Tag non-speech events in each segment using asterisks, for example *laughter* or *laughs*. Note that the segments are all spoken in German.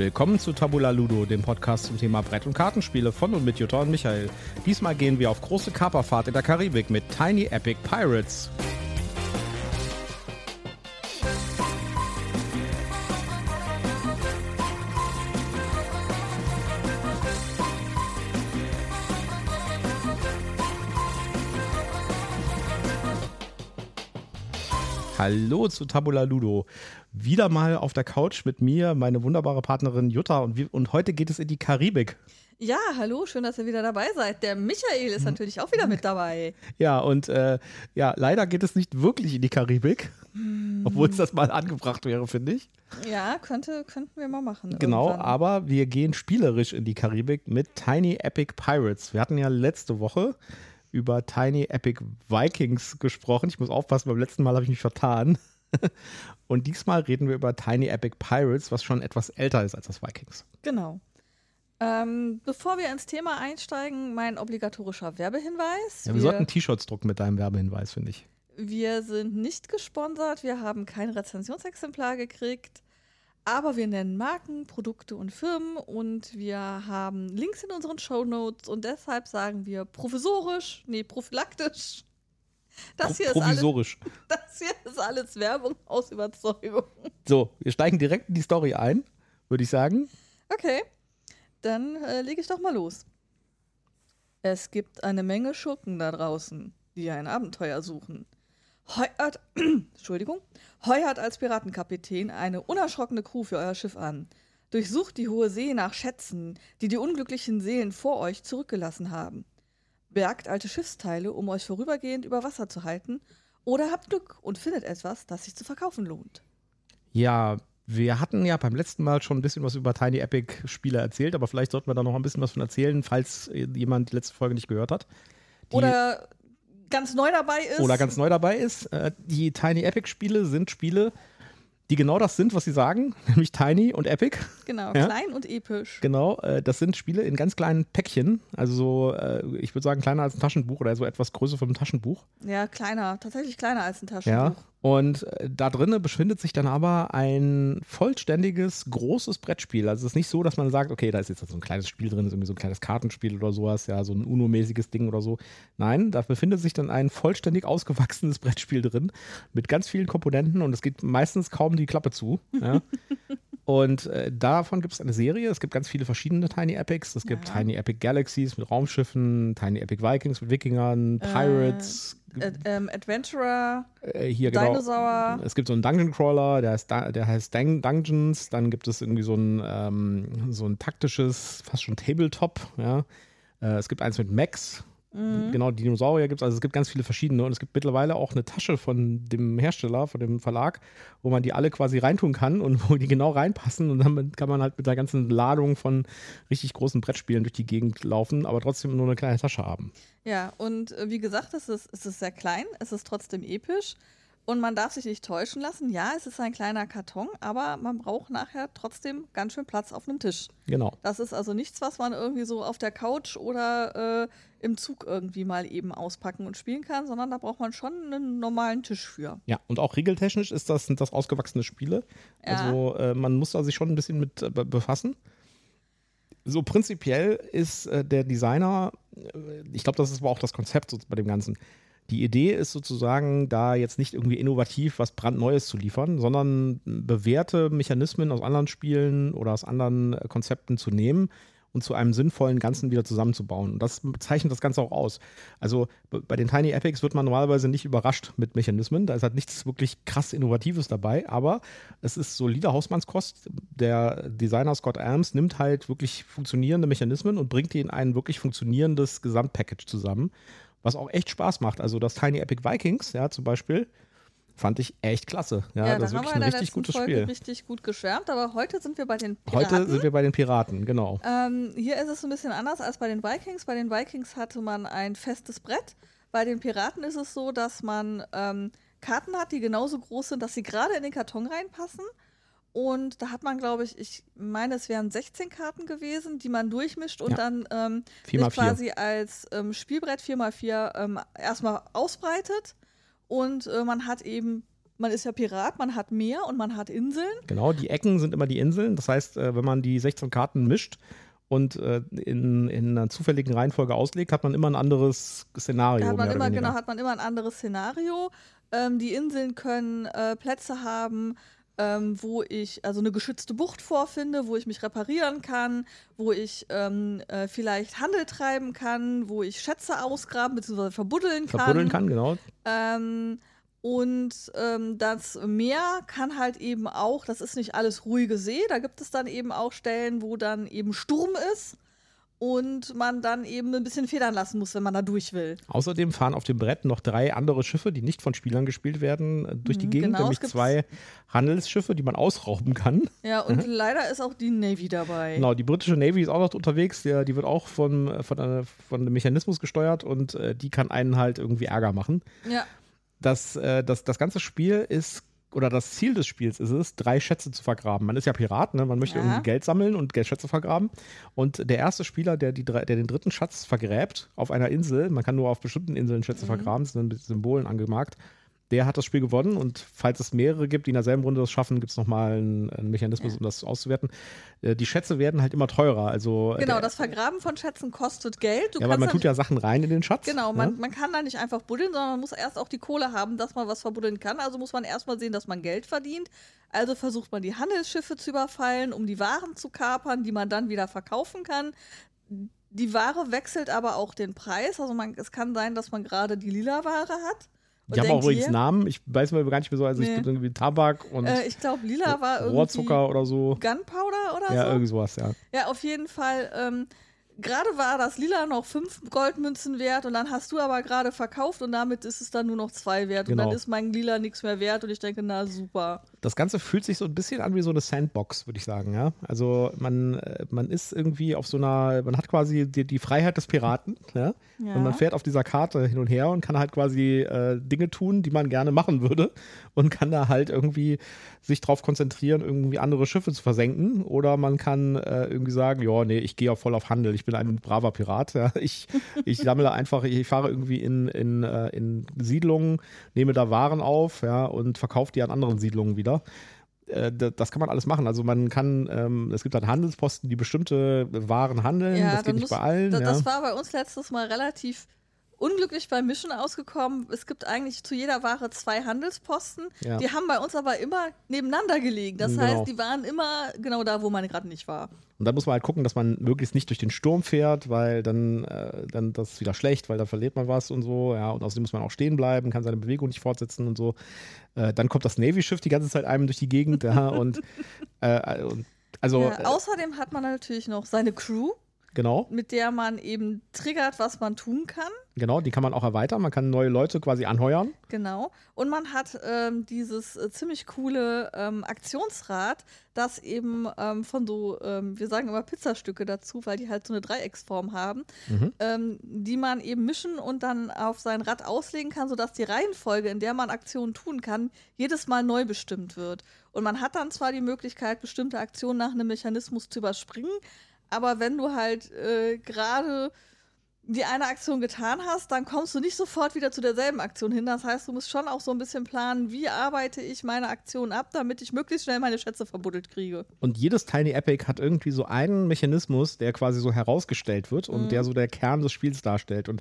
Willkommen zu Tabula Ludo, dem Podcast zum Thema Brett- und Kartenspiele von und mit Jutta und Michael. Diesmal gehen wir auf große Kaperfahrt in der Karibik mit Tiny Epic Pirates. Hallo zu Tabula Ludo. Wieder mal auf der Couch mit mir, meine wunderbare Partnerin Jutta. Und, wir, und heute geht es in die Karibik. Ja, hallo, schön, dass ihr wieder dabei seid. Der Michael ist natürlich auch wieder mit dabei. *laughs* Ja, und äh, ja, leider geht es nicht wirklich in die Karibik, hm. obwohl es das mal angebracht wäre, finde ich. Ja, könnte, könnten wir mal machen. Genau, irgendwann. aber wir gehen spielerisch in die Karibik mit Tiny Epic Pirates. Wir hatten ja letzte Woche über Tiny Epic Vikings gesprochen. Ich muss aufpassen, beim letzten Mal habe ich mich vertan. *laughs* Und diesmal reden wir über Tiny Epic Pirates, was schon etwas älter ist als das Vikings. Genau. Ähm, bevor wir ins Thema einsteigen, mein obligatorischer Werbehinweis. Ja, wir, wir sollten T-Shirts drucken mit deinem Werbehinweis, finde ich. Wir sind nicht gesponsert, wir haben kein Rezensionsexemplar gekriegt. Aber wir nennen Marken, Produkte und Firmen und wir haben Links in unseren Show Notes und deshalb sagen wir provisorisch, nee, prophylaktisch. Das hier, provisorisch. Ist alles, *laughs* das hier ist alles Werbung aus Überzeugung. So, wir steigen direkt in die Story ein, würde ich sagen. Okay, dann äh, lege ich doch mal los. Es gibt eine Menge Schurken da draußen, die ein Abenteuer suchen. Heuert, *clears throat* Entschuldigung, heuert als Piratenkapitän eine unerschrockene Crew für euer Schiff an. Durchsucht die hohe See nach Schätzen, die die unglücklichen Seelen vor euch zurückgelassen haben. Bergt alte Schiffsteile, um euch vorübergehend über Wasser zu halten. Oder habt Glück und findet etwas, das sich zu verkaufen lohnt. Ja, wir hatten ja beim letzten Mal schon ein bisschen was über Tiny Epic Spiele erzählt, aber vielleicht sollten wir da noch ein bisschen was von erzählen, falls jemand die letzte Folge nicht gehört hat. Die Oder ganz neu dabei ist. Oder ganz neu dabei ist. Äh, die Tiny Epic Spiele sind Spiele, die genau das sind, was sie sagen, *laughs* nämlich tiny und epic. Genau, ja? klein und episch. Genau, äh, das sind Spiele in ganz kleinen Päckchen, also so, äh, ich würde sagen, kleiner als ein Taschenbuch oder so etwas größer vom Taschenbuch. Ja, kleiner, tatsächlich kleiner als ein Taschenbuch. Ja, und äh, da drinnen befindet sich dann aber ein vollständiges, großes Brettspiel. Also es ist nicht so, dass man sagt, okay, da ist jetzt so ein kleines Spiel drin, ist irgendwie so ein kleines Kartenspiel oder sowas, ja, so ein UNO-mäßiges Ding oder so. Nein, da befindet sich dann ein vollständig ausgewachsenes *laughs* Brettspiel drin mit ganz vielen Komponenten und es geht meistens kaum die Klappe zu. Ja. *laughs* Und äh, davon gibt es eine Serie. Es gibt ganz viele verschiedene Tiny Epics. Es gibt ja. Tiny Epic Galaxies mit Raumschiffen, Tiny Epic Vikings mit Wikingern, äh, Pirates. Äh, ähm, Adventurer, äh, hier genau. Dinosaur. Genau. Es gibt so einen Dungeon Crawler, der heißt, der heißt Dungeons. Dann gibt es irgendwie so ein, ähm, so ein taktisches, fast schon Tabletop. Ja. Äh, es gibt eins mit Max, Mhm. Genau, Dinosaurier gibt es, also es gibt ganz viele verschiedene und es gibt mittlerweile auch eine Tasche von dem Hersteller, von dem Verlag, wo man die alle quasi reintun kann und wo die genau reinpassen und dann kann man halt mit der ganzen Ladung von richtig großen Brettspielen durch die Gegend laufen, aber trotzdem nur eine kleine Tasche haben. Ja, und äh, wie gesagt, es ist, es ist sehr klein, es ist trotzdem episch. Und man darf sich nicht täuschen lassen. Ja, es ist ein kleiner Karton, aber man braucht nachher trotzdem ganz schön Platz auf einem Tisch. Genau. Das ist also nichts, was man irgendwie so auf der Couch oder äh, im Zug irgendwie mal eben auspacken und spielen kann, sondern da braucht man schon einen normalen Tisch für. Ja, und auch regeltechnisch ist das, sind das ausgewachsene Spiele. Ja. Also äh, man muss da sich schon ein bisschen mit äh, befassen. So prinzipiell ist äh, der Designer, äh, ich glaube, das ist aber auch das Konzept so bei dem Ganzen die Idee ist sozusagen, da jetzt nicht irgendwie innovativ was brandneues zu liefern, sondern bewährte Mechanismen aus anderen Spielen oder aus anderen äh, Konzepten zu nehmen und zu einem sinnvollen Ganzen wieder zusammenzubauen. Und das zeichnet das Ganze auch aus. Also bei den Tiny Epics wird man normalerweise nicht überrascht mit Mechanismen. Da ist halt nichts wirklich krass Innovatives dabei, aber es ist solide Hausmannskost. Der Designer Scott Adams nimmt halt wirklich funktionierende Mechanismen und bringt die in ein wirklich funktionierendes Gesamtpackage zusammen was auch echt Spaß macht. Also das Tiny Epic Vikings, ja, zum Beispiel, fand ich echt klasse. Ja, ja das ist wirklich ein richtig gutes Folge Spiel. richtig gut geschwärmt, aber heute sind wir bei den Piraten. Heute sind wir bei den Piraten, genau. Ähm, hier ist es ein bisschen anders als bei den Vikings. Bei den Vikings hatte man ein festes Brett. Bei den Piraten ist es so, dass man ähm, Karten hat, die genauso groß sind, dass sie gerade in den Karton reinpassen. Und da hat man, glaube ich, ich meine, es wären 16 Karten gewesen, die man durchmischt und ja. dann ähm, quasi als ähm, Spielbrett 4x4 ähm, erstmal ausbreitet. Und äh, man hat eben man ist ja Pirat, man hat Meer und man hat Inseln. Genau, die Ecken sind immer die Inseln. Das heißt, äh, wenn man die 16 Karten mischt und äh, in, in einer zufälligen Reihenfolge auslegt, hat man immer ein anderes Szenario. Hat man immer, genau, hat man immer ein anderes Szenario. Ähm, die Inseln können äh, Plätze haben, ähm, wo ich also eine geschützte Bucht vorfinde, wo ich mich reparieren kann, wo ich ähm, äh, vielleicht Handel treiben kann, wo ich Schätze ausgraben bzw. verbuddeln kann. Verbuddeln kann, genau. Ähm, und ähm, das Meer kann halt eben auch, das ist nicht alles ruhige See, da gibt es dann eben auch Stellen, wo dann eben Sturm ist und man dann eben ein bisschen federn lassen muss, wenn man da durch will. Außerdem fahren auf dem Brett noch drei andere Schiffe, die nicht von Spielern gespielt werden, äh, durch die Mhm, Gegend, genau, nämlich zwei Handelsschiffe, die man ausrauben kann. Ja, und leider ist auch die Navy dabei. Mhm. Genau, die britische Navy ist auch noch unterwegs, der, die wird auch von, von, einer, von einem Mechanismus gesteuert und äh, die kann einen halt irgendwie Ärger machen. Ja, Das, äh, das, das ganze Spiel ist, oder das Ziel des Spiels ist es, drei Schätze zu vergraben. Man ist ja Pirat, ne? man möchte Ja. irgendwie Geld sammeln und Geldschätze vergraben. Und der erste Spieler, der, die, der den dritten Schatz vergräbt auf einer Insel, man kann nur auf bestimmten Inseln Schätze vergraben, das sind mit Symbolen angemarkt, der hat das Spiel gewonnen und falls es mehrere gibt, die in derselben Runde das schaffen, gibt es nochmal einen, einen Mechanismus, Ja. um das auszuwerten. Äh, die Schätze werden halt immer teurer. Also, äh, genau, der, das Vergraben von Schätzen kostet Geld. Du ja, weil man tut ja Sachen rein in den Schatz. Genau, man, ne? man kann da nicht einfach buddeln, sondern man muss erst auch die Kohle haben, dass man was verbuddeln kann. Also muss man erstmal sehen, dass man Geld verdient. Also versucht man die Handelsschiffe zu überfallen, um die Waren zu kapern, die man dann wieder verkaufen kann. Die Ware wechselt aber auch den Preis. Also man, es kann sein, dass man gerade die lila Ware hat. Und Die haben auch übrigens Namen. Ich weiß mal gar nicht mehr so. Also, Nee. es gibt irgendwie Tabak und Äh, ich glaube, lila war irgendwie Rohrzucker oder so. Gunpowder oder Ja, so. irgendwie sowas, ja. Ja, auf jeden Fall. Ähm, gerade war das Lila noch fünf Goldmünzen wert und dann hast du aber gerade verkauft und damit ist es dann nur noch zwei wert und Genau. dann ist mein Lila nichts mehr wert und ich denke, na super. Das Ganze fühlt sich so ein bisschen an wie so eine Sandbox, würde ich sagen, ja. Also man, äh, man ist irgendwie auf so einer, man hat quasi die, die Freiheit des Piraten, ja. Ja. Und man fährt auf dieser Karte hin und her und kann halt quasi äh, Dinge tun, die man gerne machen würde und kann da halt irgendwie sich drauf konzentrieren, irgendwie andere Schiffe zu versenken. Oder man kann äh, irgendwie sagen, ja, nee, ich gehe ja voll auf Handel, ich bin ein braver Pirat. Ja. Ich, ich sammle einfach, ich fahre irgendwie in, in, äh, in Siedlungen, nehme da Waren auf, ja, und verkaufe die an anderen Siedlungen wieder. Äh, da- Das kann man alles machen. Also man kann, ähm, es gibt dann Handelsposten, die bestimmte Waren handeln. Ja, das geht nicht muss- bei allen. Da, ja. Das war bei uns letztes Mal relativ unglücklich beim Mischen ausgekommen. Es gibt eigentlich zu jeder Ware zwei Handelsposten. Ja. Die haben bei uns aber immer nebeneinander gelegen. Das Genau. heißt, die waren immer genau da, wo man gerade nicht war. Und da muss man halt gucken, dass man möglichst nicht durch den Sturm fährt, weil dann, äh, dann das ist wieder schlecht, weil dann verliert man was und so. Ja, und außerdem muss man auch stehen bleiben, kann seine Bewegung nicht fortsetzen und so. Äh, dann kommt das Navy-Schiff die ganze Zeit einem durch die Gegend, ja, *laughs* und, äh, und also ja, außerdem hat man natürlich noch seine Crew, genau, mit der man eben triggert, was man tun kann. Genau, die kann man auch erweitern. Man kann neue Leute quasi anheuern. Genau. Und man hat ähm, dieses äh, ziemlich coole ähm, Aktionsrad, das eben ähm, von so, ähm, wir sagen immer Pizzastücke dazu, weil die halt so eine Dreiecksform haben, Mhm. ähm, die man eben mischen und dann auf sein Rad auslegen kann, sodass die Reihenfolge, in der man Aktionen tun kann, jedes Mal neu bestimmt wird. Und man hat dann zwar die Möglichkeit, bestimmte Aktionen nach einem Mechanismus zu überspringen, aber wenn du halt äh, gerade die eine Aktion getan hast, dann kommst du nicht sofort wieder zu derselben Aktion hin. Das heißt, du musst schon auch so ein bisschen planen, wie arbeite ich meine Aktion ab, damit ich möglichst schnell meine Schätze verbuddelt kriege. Und jedes Tiny Epic hat irgendwie so einen Mechanismus, der quasi so herausgestellt wird und Mhm. der so der Kern des Spiels darstellt. Und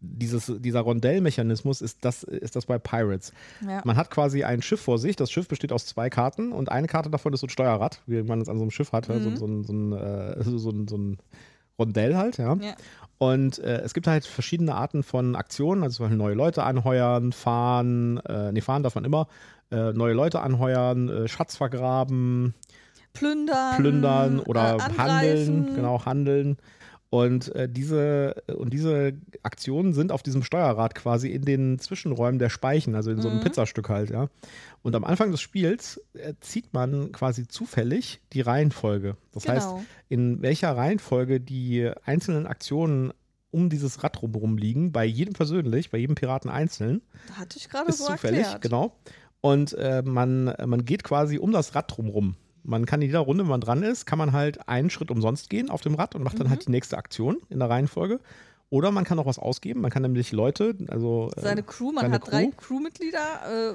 dieses, dieser Rondell-Mechanismus ist das, ist das bei Pirates. Ja. Man hat quasi ein Schiff vor sich. Das Schiff besteht aus zwei Karten und eine Karte davon ist so ein Steuerrad, wie man es an so einem Schiff hat. ja, So, Mhm. so, ein- so, ein, äh, *laughs* so, ein- so ein Rondell halt, ja. Ja. Und äh, es gibt halt verschiedene Arten von Aktionen, also zum Beispiel neue Leute anheuern, fahren, äh, nee, fahren darf man immer, äh, neue Leute anheuern, äh, Schatz vergraben, Plündern. plündern oder äh, handeln, genau, handeln. Und äh, diese und diese Aktionen sind auf diesem Steuerrad quasi in den Zwischenräumen der Speichen, also in so einem Mhm. Pizzastück halt, ja. Und am Anfang des Spiels äh, zieht man quasi zufällig die Reihenfolge. Das heißt, Genau. in welcher Reihenfolge die einzelnen Aktionen um dieses Rad rumherum liegen, bei jedem persönlich, bei jedem Piraten einzeln, Da hatte ich gerade ist so zufällig, erklärt. genau. Und äh, man, man geht quasi um das Rad drumherum. Man kann in jeder Runde, wenn man dran ist, kann man halt einen Schritt umsonst gehen auf dem Rad und macht dann Mhm. halt die nächste Aktion in der Reihenfolge. Oder man kann auch was ausgeben. Man kann nämlich Leute, also. Äh, Seine Crew, man hat Crew. drei Crewmitglieder.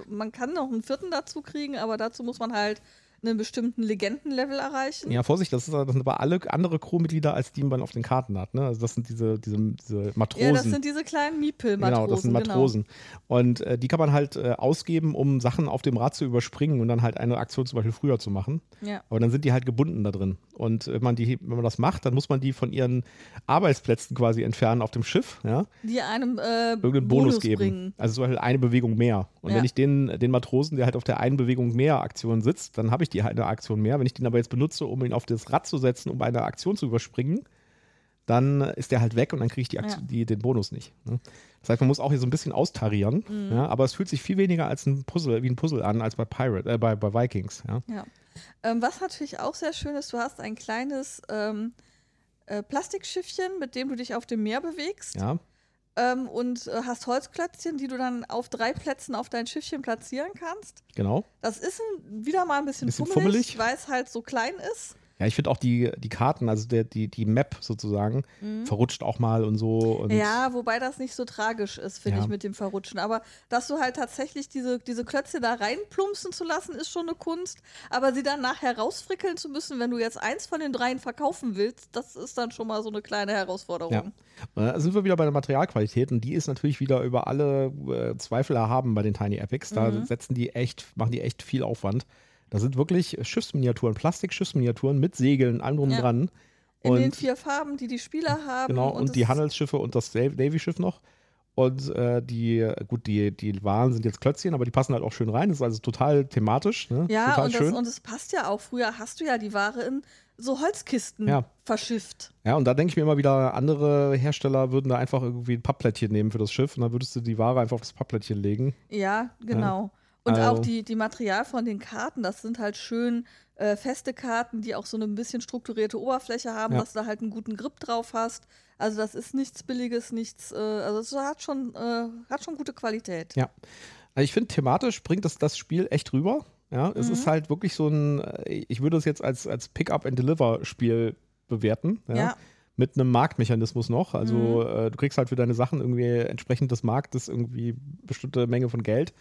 Äh, man kann noch einen vierten dazu kriegen, aber dazu muss man halt einen bestimmten Legendenlevel erreichen. Ja, Vorsicht, das, ist, das sind aber alle andere Crewmitglieder, als die man auf den Karten hat. Ne? Also das sind diese, diese, diese Matrosen. Ja, das sind diese kleinen Miepel-Matrosen. Genau, das sind genau. Matrosen. Genau. Und äh, die kann man halt äh, ausgeben, um Sachen auf dem Rad zu überspringen und dann halt eine Aktion zum Beispiel früher zu machen. Ja. Aber dann sind die halt gebunden da drin. Und wenn man, die, wenn man das macht, dann muss man die von ihren Arbeitsplätzen quasi entfernen auf dem Schiff. Ja? Die einem äh, irgendeinen Bonus, Bonus geben. Bringen. Also zum Beispiel eine Bewegung mehr. Und ja. wenn ich den, den Matrosen, der halt auf der einen Bewegung mehr Aktion sitzt, dann habe ich die eine Aktion mehr. Wenn ich den aber jetzt benutze, um ihn auf das Rad zu setzen, um eine Aktion zu überspringen, dann ist der halt weg und dann kriege ich die Aktion, ja. die, den Bonus nicht. Ne? Das heißt, man muss auch hier so ein bisschen austarieren, mhm. ja, aber es fühlt sich viel weniger als ein Puzzle, wie ein Puzzle an, als bei Pirate, äh, bei, bei Vikings. Ja. ja. Ähm, was natürlich auch sehr schön ist, du hast ein kleines ähm, äh, Plastikschiffchen, mit dem du dich auf dem Meer bewegst. Ja. Ähm, und äh, hast Holzklötzchen, die du dann auf drei Plätzen auf dein Schiffchen platzieren kannst. Genau. Das ist ein, wieder mal ein bisschen, bisschen fummelig, fummelig, weil es halt so klein ist. Ja, ich finde auch die, die Karten, also der, die, die Map sozusagen, mhm. verrutscht auch mal und so. Und ja, wobei das nicht so tragisch ist, finde ja. ich, mit dem Verrutschen. Aber dass du halt tatsächlich diese, diese Klötze da reinplumpsen zu lassen, ist schon eine Kunst. Aber sie dann nachher rausfrickeln zu müssen, wenn du jetzt eins von den dreien verkaufen willst, das ist dann schon mal so eine kleine Herausforderung. Ja. Da sind wir wieder bei der Materialqualität und die ist natürlich wieder über alle äh, Zweifel erhaben bei den Tiny Epics. Da mhm. setzen die echt, machen die echt viel Aufwand. Das sind wirklich Schiffsminiaturen, Plastik-Schiffsminiaturen mit Segeln, allem drum ja. dran. In und, den vier Farben, die die Spieler haben. Genau, und, und die Handelsschiffe und das Navy-Schiff noch. Und äh, die, gut, die, die Waren sind jetzt Klötzchen, aber die passen halt auch schön rein. Das ist also total thematisch. Ne? Ja, total und, schön. Das, und es passt ja auch. Früher hast du ja die Ware in so Holzkisten ja. verschifft. Ja, und da denke ich mir immer wieder, andere Hersteller würden da einfach irgendwie ein Pappplättchen nehmen für das Schiff und dann würdest du die Ware einfach auf das Pappplättchen legen. Ja, genau. Ja. Und also. auch die, die Material von den Karten, das sind halt schön äh, feste Karten, die auch so eine ein bisschen strukturierte Oberfläche haben, ja. dass du da halt einen guten Grip drauf hast. Also das ist nichts Billiges, nichts, äh, also es hat schon, äh, hat schon gute Qualität. Ja. Also ich finde, thematisch bringt das, das Spiel echt rüber. Ja, es mhm. ist halt wirklich so ein, äh, ich würde es jetzt als, als Pick-up-and-Deliver-Spiel bewerten. Ja. ja. Mit einem Marktmechanismus noch. Also mhm. äh, du kriegst halt für deine Sachen irgendwie entsprechend des Marktes irgendwie bestimmte Menge von Geld.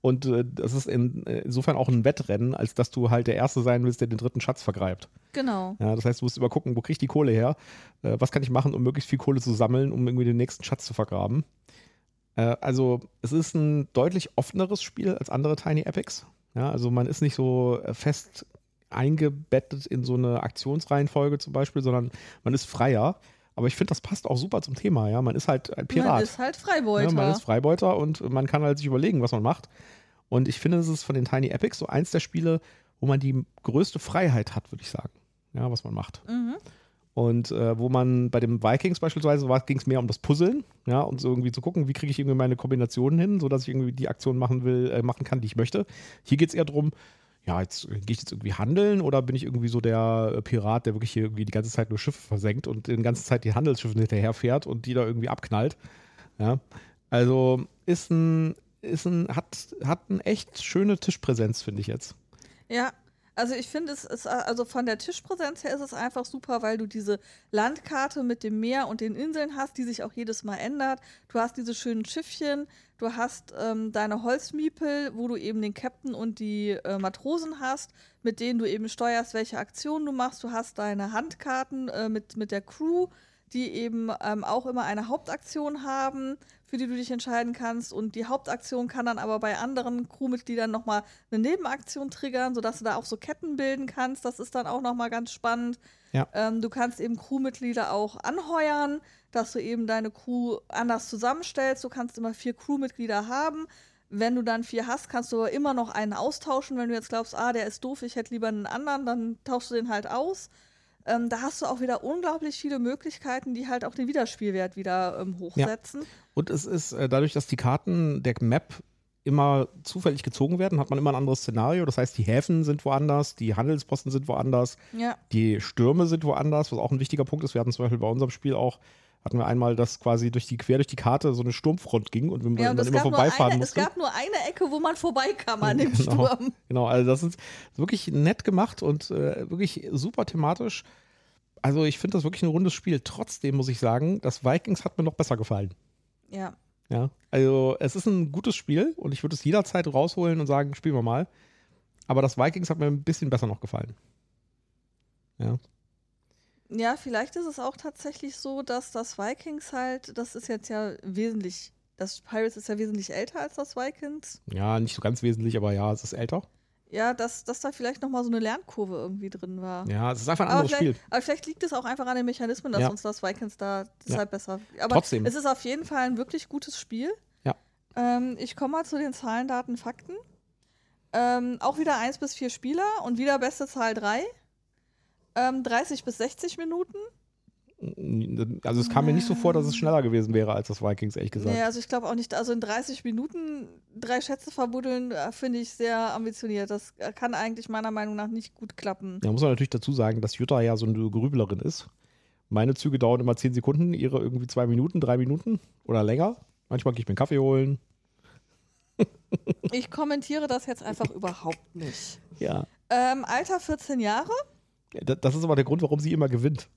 Und äh, das ist in, äh, insofern auch ein Wettrennen, als dass du halt der Erste sein willst, der den dritten Schatz vergreift. Genau. Ja, das heißt, du musst immer gucken, wo krieg ich die Kohle her? Äh, was kann ich machen, um möglichst viel Kohle zu sammeln, um irgendwie den nächsten Schatz zu vergraben? Äh, also, es ist ein deutlich offeneres Spiel als andere Tiny Epics. Ja, also man ist nicht so fest eingebettet in so eine Aktionsreihenfolge zum Beispiel, sondern man ist freier. Aber ich finde, das passt auch super zum Thema, ja. Man ist halt ein Pirat. Man ist halt Freibeuter. Ja, man ist Freibeuter und man kann halt sich überlegen, was man macht. Und ich finde, das ist von den Tiny Epics so eins der Spiele, wo man die größte Freiheit hat, würde ich sagen. Ja, was man macht. Mhm. Und äh, wo man bei dem Vikings beispielsweise ging es mehr um das Puzzeln, ja, und so irgendwie zu gucken, wie kriege ich irgendwie meine Kombinationen hin, sodass ich irgendwie die Aktion machen will, äh, machen kann, die ich möchte. Hier geht es eher darum, ja, jetzt äh, gehe ich jetzt irgendwie handeln oder bin ich irgendwie so der äh, Pirat, der wirklich hier irgendwie die ganze Zeit nur Schiffe versenkt und die ganze Zeit die Handelsschiffe hinterherfährt und die da irgendwie abknallt. Ja. Also ist ein, ist ein, hat, hat eine echt schöne Tischpräsenz, finde ich jetzt. Ja, also ich finde es ist, also von der Tischpräsenz her ist es einfach super, weil du diese Landkarte mit dem Meer und den Inseln hast, die sich auch jedes Mal ändert. Du hast diese schönen Schiffchen, du hast ähm, deine Holzmiepel, wo du eben den Captain und die äh, Matrosen hast, mit denen du eben steuerst, welche Aktionen du machst. Du hast deine Handkarten äh, mit, mit der Crew, die eben ähm, auch immer eine Hauptaktion haben für die du dich entscheiden kannst. Und die Hauptaktion kann dann aber bei anderen Crewmitgliedern nochmal eine Nebenaktion triggern, sodass du da auch so Ketten bilden kannst. Das ist dann auch nochmal ganz spannend. Ja. Ähm, du kannst eben Crewmitglieder auch anheuern, dass du eben deine Crew anders zusammenstellst. Du kannst immer vier Crewmitglieder haben. Wenn du dann vier hast, kannst du aber immer noch einen austauschen. Wenn du jetzt glaubst, ah, der ist doof, ich hätte lieber einen anderen, dann tauschst du den halt aus. Ähm, da hast du auch wieder unglaublich viele Möglichkeiten, die halt auch den Wiederspielwert wieder ähm, hochsetzen. Ja. Und es ist äh, dadurch, dass die Karten der Map immer zufällig gezogen werden, hat man immer ein anderes Szenario. Das heißt, die Häfen sind woanders, die Handelsposten sind woanders, ja. die Stürme sind woanders, was auch ein wichtiger Punkt ist. Wir hatten zum Beispiel bei unserem Spiel auch hatten wir einmal, dass quasi durch die quer durch die Karte so eine Sturmfront ging und wir ja, dann immer vorbeifahren eine, mussten. Es gab nur eine Ecke, wo man vorbeikam an *laughs* dem genau, Sturm. Genau, also das ist wirklich nett gemacht und äh, wirklich super thematisch also ich finde das wirklich ein rundes Spiel. Trotzdem muss ich sagen, das Vikings hat mir noch besser gefallen. Ja. Ja, also es ist ein gutes Spiel und ich würde es jederzeit rausholen und sagen, spielen wir mal. Aber das Vikings hat mir ein bisschen besser noch gefallen. Ja. Ja, vielleicht ist es auch tatsächlich so, dass das Vikings halt, das ist jetzt ja wesentlich, das Pirates ist ja wesentlich älter als das Vikings. Ja, nicht so ganz wesentlich, aber ja, es ist älter. Ja, dass, dass da vielleicht nochmal so eine Lernkurve irgendwie drin war. Ja, es ist einfach ein anderes Spiel. Aber vielleicht liegt es auch einfach an den Mechanismen, dass Ja. uns das Vikings da deshalb Ja. besser. Aber Trotzdem. es ist auf jeden Fall ein wirklich gutes Spiel. Ja. Ähm, ich komme mal zu den Zahlen, Daten, Fakten. Ähm, auch wieder 1 bis 4 Spieler und wieder beste Zahl 3. Ähm, 30 bis 60 Minuten. Also es kam mir nicht so vor, dass es schneller gewesen wäre als das Vikings, ehrlich gesagt. Nee, also ich glaube auch nicht, also in 30 Minuten drei Schätze verbuddeln, äh, finde ich sehr ambitioniert. Das äh, kann eigentlich meiner Meinung nach nicht gut klappen. Da muss man natürlich dazu sagen, dass Jutta ja so eine Grüblerin ist. Meine Züge dauern immer 10 Sekunden, ihre irgendwie zwei Minuten, drei Minuten oder länger. Manchmal gehe ich mir einen Kaffee holen. Ich kommentiere das jetzt einfach überhaupt nicht. Ja. Ähm, Alter 14 Jahre. Da- Das ist aber der Grund, warum sie immer gewinnt.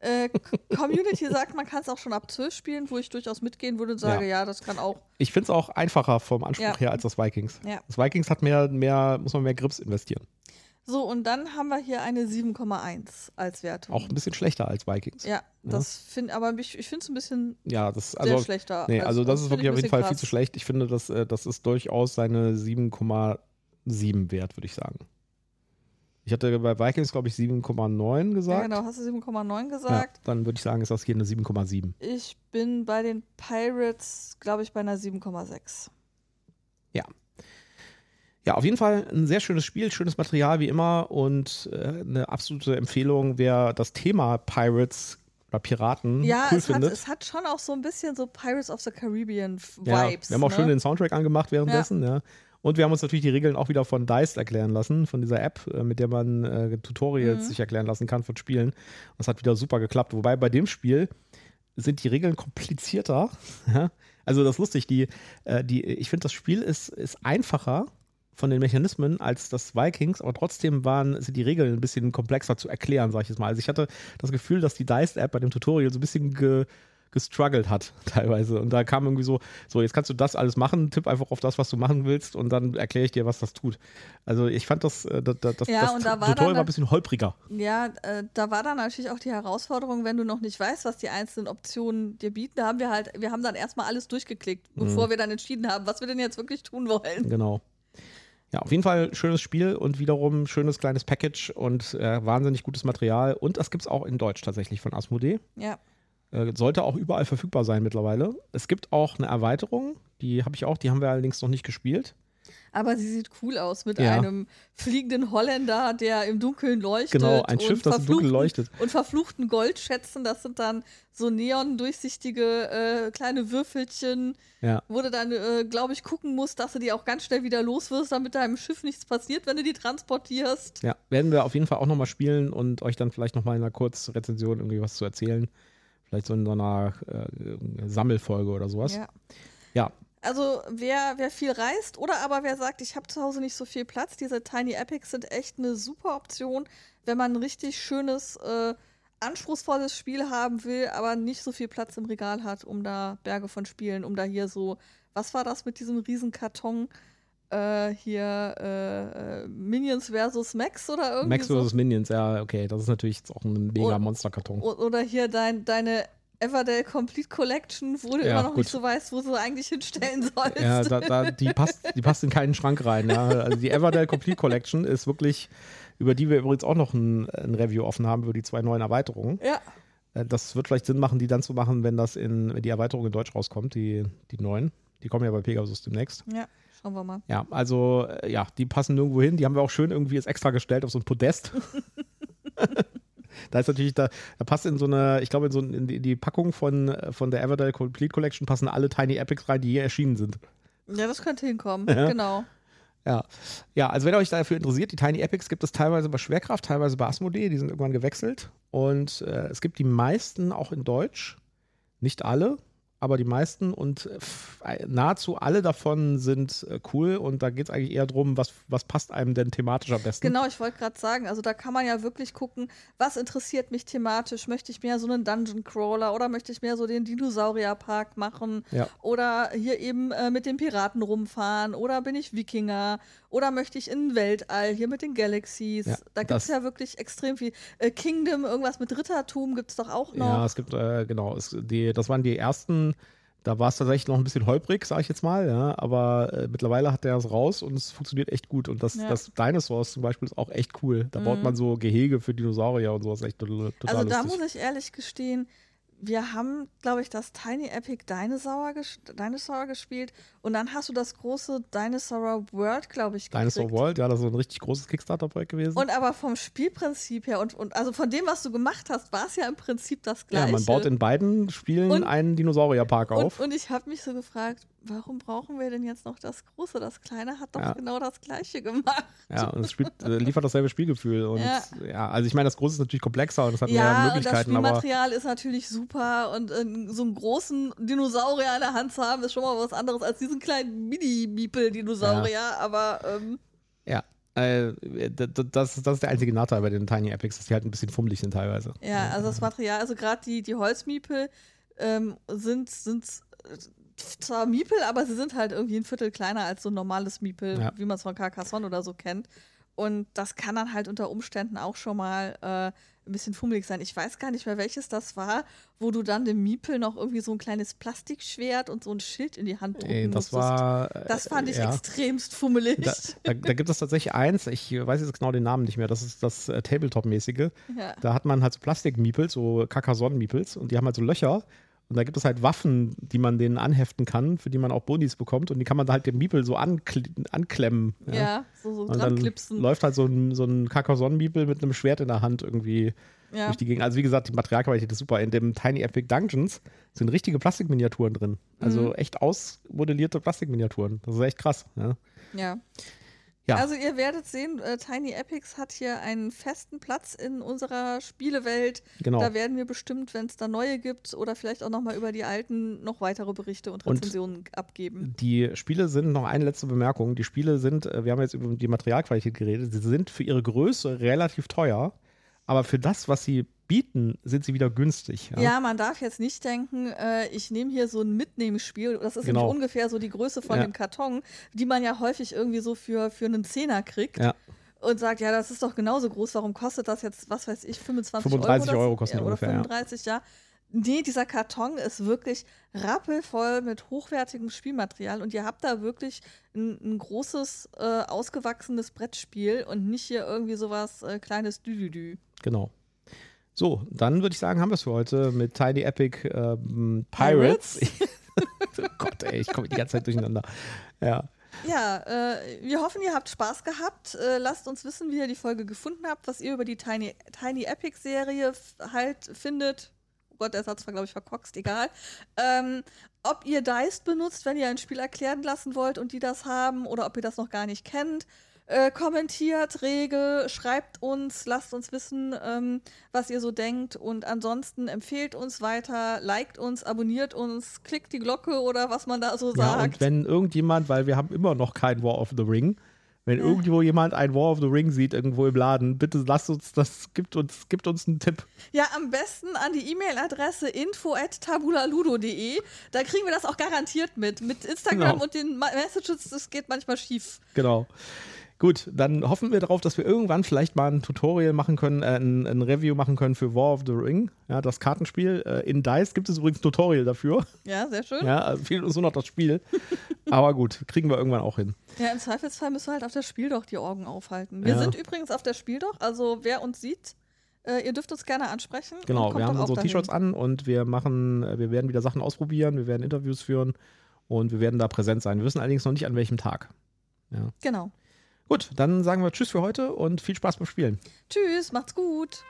Äh, Community *laughs* sagt, man kann es auch schon ab 12 spielen, wo ich durchaus mitgehen würde und sage, ja, das kann auch. Ich finde es auch einfacher vom Anspruch Ja. her als das Vikings. Ja. Das Vikings hat mehr, mehr, muss man mehr Grips investieren. So, und dann haben wir hier eine 7,1 als Wertung. Auch ein bisschen schlechter als Vikings. Ja, das finde aber ich, ich finde es ein bisschen Ja, das sehr also schlechter. Nee, also das ist find wirklich ich auf jeden Fall bisschen viel zu krass. schlecht. Ich finde, das, äh, das ist durchaus seine 7,7 wert, würde ich sagen. Ich hatte bei Vikings, glaube ich, 7,9 Ja, gesagt. genau, hast du 7,9 Ja, gesagt. dann würde ich sagen, ist das hier eine 7,7. Ich bin bei den Pirates, glaube ich, bei einer 7,6. Ja, auf jeden Fall ein sehr schönes Spiel, schönes Material wie immer und äh, eine absolute Empfehlung, wer das Thema Pirates oder Piraten Ja, cool es, hat, findet. es hat schon auch so ein bisschen so Pirates of the Caribbean F- ja, Vibes. wir haben auch ne? schön den Soundtrack angemacht währenddessen, ja. Und wir haben uns natürlich die Regeln auch wieder von Dice erklären lassen, von dieser App, äh, mit der man äh, Tutorials Mhm. sich erklären lassen kann von Spielen. Das hat wieder super geklappt. Wobei bei dem Spiel sind die Regeln komplizierter. *laughs* Also das ist lustig, die, äh, die, ich finde, das Spiel ist, ist einfacher von den Mechanismen als das Vikings, aber trotzdem waren, sind die Regeln ein bisschen komplexer zu erklären, sag ich jetzt mal. Also ich hatte das Gefühl, dass die Dice-App bei dem Tutorial so ein bisschen ge, gestruggelt hat *laughs* teilweise. Und da kam irgendwie so, so, jetzt kannst du das alles machen, tipp einfach auf das, was du machen willst und dann erkläre ich dir, was das tut. Also ich fand das, äh, das, das, Ja, das und da war Tutorial dann- war ein bisschen holpriger. Ja, äh, da war dann natürlich auch die Herausforderung, wenn du noch nicht weißt, was die einzelnen Optionen dir bieten. Da haben wir halt, wir haben dann erstmal alles durchgeklickt, Mhm. bevor wir dann entschieden haben, was wir denn jetzt wirklich tun wollen. Genau. Ja, auf jeden Fall schönes Spiel und wiederum schönes kleines Package und äh, wahnsinnig gutes Material. Und das gibt es auch in Deutsch tatsächlich von Asmodee. Ja. Äh, sollte auch überall verfügbar sein mittlerweile. Es gibt auch eine Erweiterung, die habe ich auch, die haben wir allerdings noch nicht gespielt. Aber sie sieht cool aus mit Ja. einem fliegenden Holländer, der im Dunkeln leuchtet. Genau, ein Schiff, das im Dunkeln leuchtet. Und verfluchten Goldschätzen, das sind dann so neon-durchsichtige äh, kleine Würfelchen, Ja. wo du dann, äh, glaube ich, gucken musst, dass du die auch ganz schnell wieder loswirst, damit deinem Schiff nichts passiert, wenn du die transportierst. Ja, werden wir auf jeden Fall auch nochmal spielen und euch dann vielleicht nochmal in einer Kurzrezension irgendwie was zu erzählen. Vielleicht so in so einer äh, Sammelfolge oder sowas. Ja. Ja, Also wer, wer viel reist oder aber wer sagt, ich habe zu Hause nicht so viel Platz, diese Tiny Epics sind echt eine super Option, wenn man ein richtig schönes, äh, anspruchsvolles Spiel haben will, aber nicht so viel Platz im Regal hat, um da Berge von Spielen, um da hier so, was war das mit diesem riesen Karton? Äh, hier äh, äh, Minions versus Max oder irgendwie Max so. vs. Minions, ja, okay. Das ist natürlich jetzt auch ein mega Monsterkarton. Oder hier dein, deine Everdale Complete Collection, wo du Ja, immer noch gut. nicht so weißt, wo du eigentlich hinstellen *laughs* sollst. Ja, da, da, die, passt, die passt in keinen Schrank rein. Ja. Also die Everdell Complete Collection ist wirklich, über die wir übrigens auch noch ein, ein Review offen haben, über die zwei neuen Erweiterungen. ja. Äh, Das wird vielleicht Sinn machen, die dann zu machen, wenn das in, wenn die Erweiterung in Deutsch rauskommt, die, die neuen. Die kommen ja bei Pegasus demnächst. Ja, schauen wir mal. Ja, also äh, ja, die passen nirgendwo hin. Die haben wir auch schön irgendwie jetzt extra gestellt auf so ein Podest. *laughs* *laughs* da ist natürlich, da, da passt in so eine, ich glaube, in so in die, die Packung von, äh, von der Everdell Complete Collection passen alle Tiny Epics rein, die je erschienen sind. Ja, das könnte hinkommen. Ja. Genau. Ja. ja, also wenn ihr euch dafür interessiert, die Tiny Epics gibt es teilweise bei Schwerkraft, teilweise bei Asmodee, die sind irgendwann gewechselt. Und äh, es gibt die meisten auch in Deutsch. Nicht alle, aber die meisten und äh, nahezu alle davon sind äh, cool und da geht es eigentlich eher darum, was, was passt einem denn thematisch am besten. Genau, ich wollte gerade sagen, also da kann man ja wirklich gucken, was interessiert mich thematisch. Möchte ich mehr so einen Dungeon Crawler oder möchte ich mehr so den Dinosaurierpark machen ja. oder hier eben äh, mit den Piraten rumfahren oder bin ich Wikinger oder möchte ich in Weltall hier mit den Galaxies. Ja, da gibt es ja wirklich extrem viel. Äh, Kingdom, irgendwas mit Rittertum gibt es doch auch noch. Ja, es gibt, äh, genau, es, die, das waren die ersten da war es tatsächlich noch ein bisschen holprig, sage ich jetzt mal, ja, aber äh, mittlerweile hat der es raus und es funktioniert echt gut. Und das, ja. das Dinosaurs zum Beispiel ist auch echt cool. Da mhm. baut man so Gehege für Dinosaurier und sowas echt total Also da lustig. muss ich ehrlich gestehen, wir haben, glaube ich, das Tiny Epic Dinosaur, ges Dinosaur gespielt und dann hast du das große Dinosaur World, glaube ich, gekriegt. Dinosaur World, ja, das ist ein richtig großes Kickstarter-Projekt gewesen. Und aber vom Spielprinzip her und, und also von dem, was du gemacht hast, war es ja im Prinzip das Gleiche. Ja, man baut in beiden Spielen und, einen Dinosaurierpark auf. Und, und ich habe mich so gefragt, warum brauchen wir denn jetzt noch das Große? Das Kleine hat doch ja. genau das Gleiche gemacht. Ja, und es spielt, äh, liefert dasselbe Spielgefühl. Und ja. ja. also ich meine, das Große ist natürlich komplexer und es hat ja, mehr Möglichkeiten. Ja, das Spielmaterial ist natürlich super und äh, so einen großen Dinosaurier in der Hand zu haben, ist schon mal was anderes als diesen kleinen Mini-Miepel-Dinosaurier, ja. aber ähm, ja. Äh, das, das ist der einzige Nachteil bei den Tiny Epics, dass die halt ein bisschen fummelig sind teilweise. Ja, also das Material, also gerade die, die Holzmiepel ähm, sind, sind zwar Miepel, aber sie sind halt irgendwie ein Viertel kleiner als so ein normales Miepel, ja. wie man es von Carcassonne oder so kennt. Und das kann dann halt unter Umständen auch schon mal äh, ein bisschen fummelig sein. Ich weiß gar nicht mehr, welches das war, wo du dann dem Miepel noch irgendwie so ein kleines Plastikschwert und so ein Schild in die Hand drücken Ey, das War, das fand ich ja. extremst fummelig. Da, da, da, gibt es tatsächlich eins, ich weiß jetzt genau den Namen nicht mehr, das ist das äh, Tabletop-mäßige. Ja. Da hat man halt so Plastik-Miepels, so Carcassonne-Miepels und die haben halt so Löcher und da gibt es halt Waffen, die man denen anheften kann, für die man auch Bonis bekommt. Und die kann man da halt dem Miepel so ankl anklemmen. Ja, ja so, so und dann klipsen. läuft halt so ein, so ein Carcassonne-Miepel mit einem Schwert in der Hand irgendwie ja. durch die Gegend. Also wie gesagt, die Materialqualität ist super. In dem Tiny Epic Dungeons sind richtige Plastikminiaturen drin. Also mhm. echt ausmodellierte Plastikminiaturen. Das ist echt krass. Ja. ja. Ja. Also ihr werdet sehen, äh, Tiny Epics hat hier einen festen Platz in unserer Spielewelt. Genau. Da werden wir bestimmt, wenn es da neue gibt oder vielleicht auch nochmal über die alten noch weitere Berichte und Rezensionen und abgeben. Die Spiele sind, noch eine letzte Bemerkung, die Spiele sind, äh, wir haben jetzt über die Materialqualität geredet, sie sind für ihre Größe relativ teuer, aber für das, was sie bieten, sind sie wieder günstig. Ja, ja man darf jetzt nicht denken, äh, ich nehme hier so ein Mitnehmensspiel, das ist genau. ungefähr so die Größe von ja. dem Karton, die man ja häufig irgendwie so für, für einen Zehner kriegt. Ja. Und sagt, ja, das ist doch genauso groß, warum kostet das jetzt, was weiß ich, 25 35 Euro? Euro kosten ja, ungefähr, Oder 35, ja. Nee, dieser Karton ist wirklich rappelvoll mit hochwertigem Spielmaterial und ihr habt da wirklich ein, ein großes, äh, ausgewachsenes Brettspiel und nicht hier irgendwie sowas äh, kleines Düdüdü. Genau. So, dann würde ich sagen, haben wir es für heute mit Tiny Epic ähm, Pirates. Pirates? *laughs* oh Gott, ey, ich komme die ganze Zeit durcheinander. Ja. Ja, äh, wir hoffen, ihr habt Spaß gehabt. Äh, lasst uns wissen, wie ihr die Folge gefunden habt, was ihr über die Tiny, Tiny Epic Serie halt findet. Oh Gott, der Satz war, glaube ich, verkorkst, egal. Ähm, ob ihr Dice benutzt, wenn ihr ein Spiel erklären lassen wollt und die das haben, oder ob ihr das noch gar nicht kennt. Äh, kommentiert rege, schreibt uns, lasst uns wissen, ähm, was ihr so denkt. Und ansonsten empfehlt uns weiter, liked uns, abonniert uns, klickt die Glocke oder was man da so sagt. Ja, und wenn irgendjemand, weil wir haben immer noch kein War of the Ring, wenn ja. irgendwo jemand ein War of the Ring sieht, irgendwo im Laden, bitte lasst uns das, gibt uns, gibt uns einen Tipp. Ja, am besten an die E-Mail-Adresse info.tabulaludo.de. Da kriegen wir das auch garantiert mit. Mit Instagram genau. und den Messages, das geht manchmal schief. Genau. Gut, dann hoffen wir darauf, dass wir irgendwann vielleicht mal ein Tutorial machen können, äh, ein, ein, Review machen können für War of the Ring, ja, das Kartenspiel. Äh, in DICE gibt es übrigens ein Tutorial dafür. Ja, sehr schön. Ja, also fehlt uns nur noch das Spiel. Aber gut, kriegen wir irgendwann auch hin. Ja, im Zweifelsfall müssen wir halt auf das Spiel doch die Augen aufhalten. Wir ja. sind übrigens auf der Spiel doch, also wer uns sieht, äh, ihr dürft uns gerne ansprechen. Genau, wir haben unsere T-Shirts an und wir machen, äh, wir werden wieder Sachen ausprobieren, wir werden Interviews führen und wir werden da präsent sein. Wir wissen allerdings noch nicht an welchem Tag. Ja. Genau. Gut, dann sagen wir Tschüss für heute und viel Spaß beim Spielen. Tschüss, macht's gut.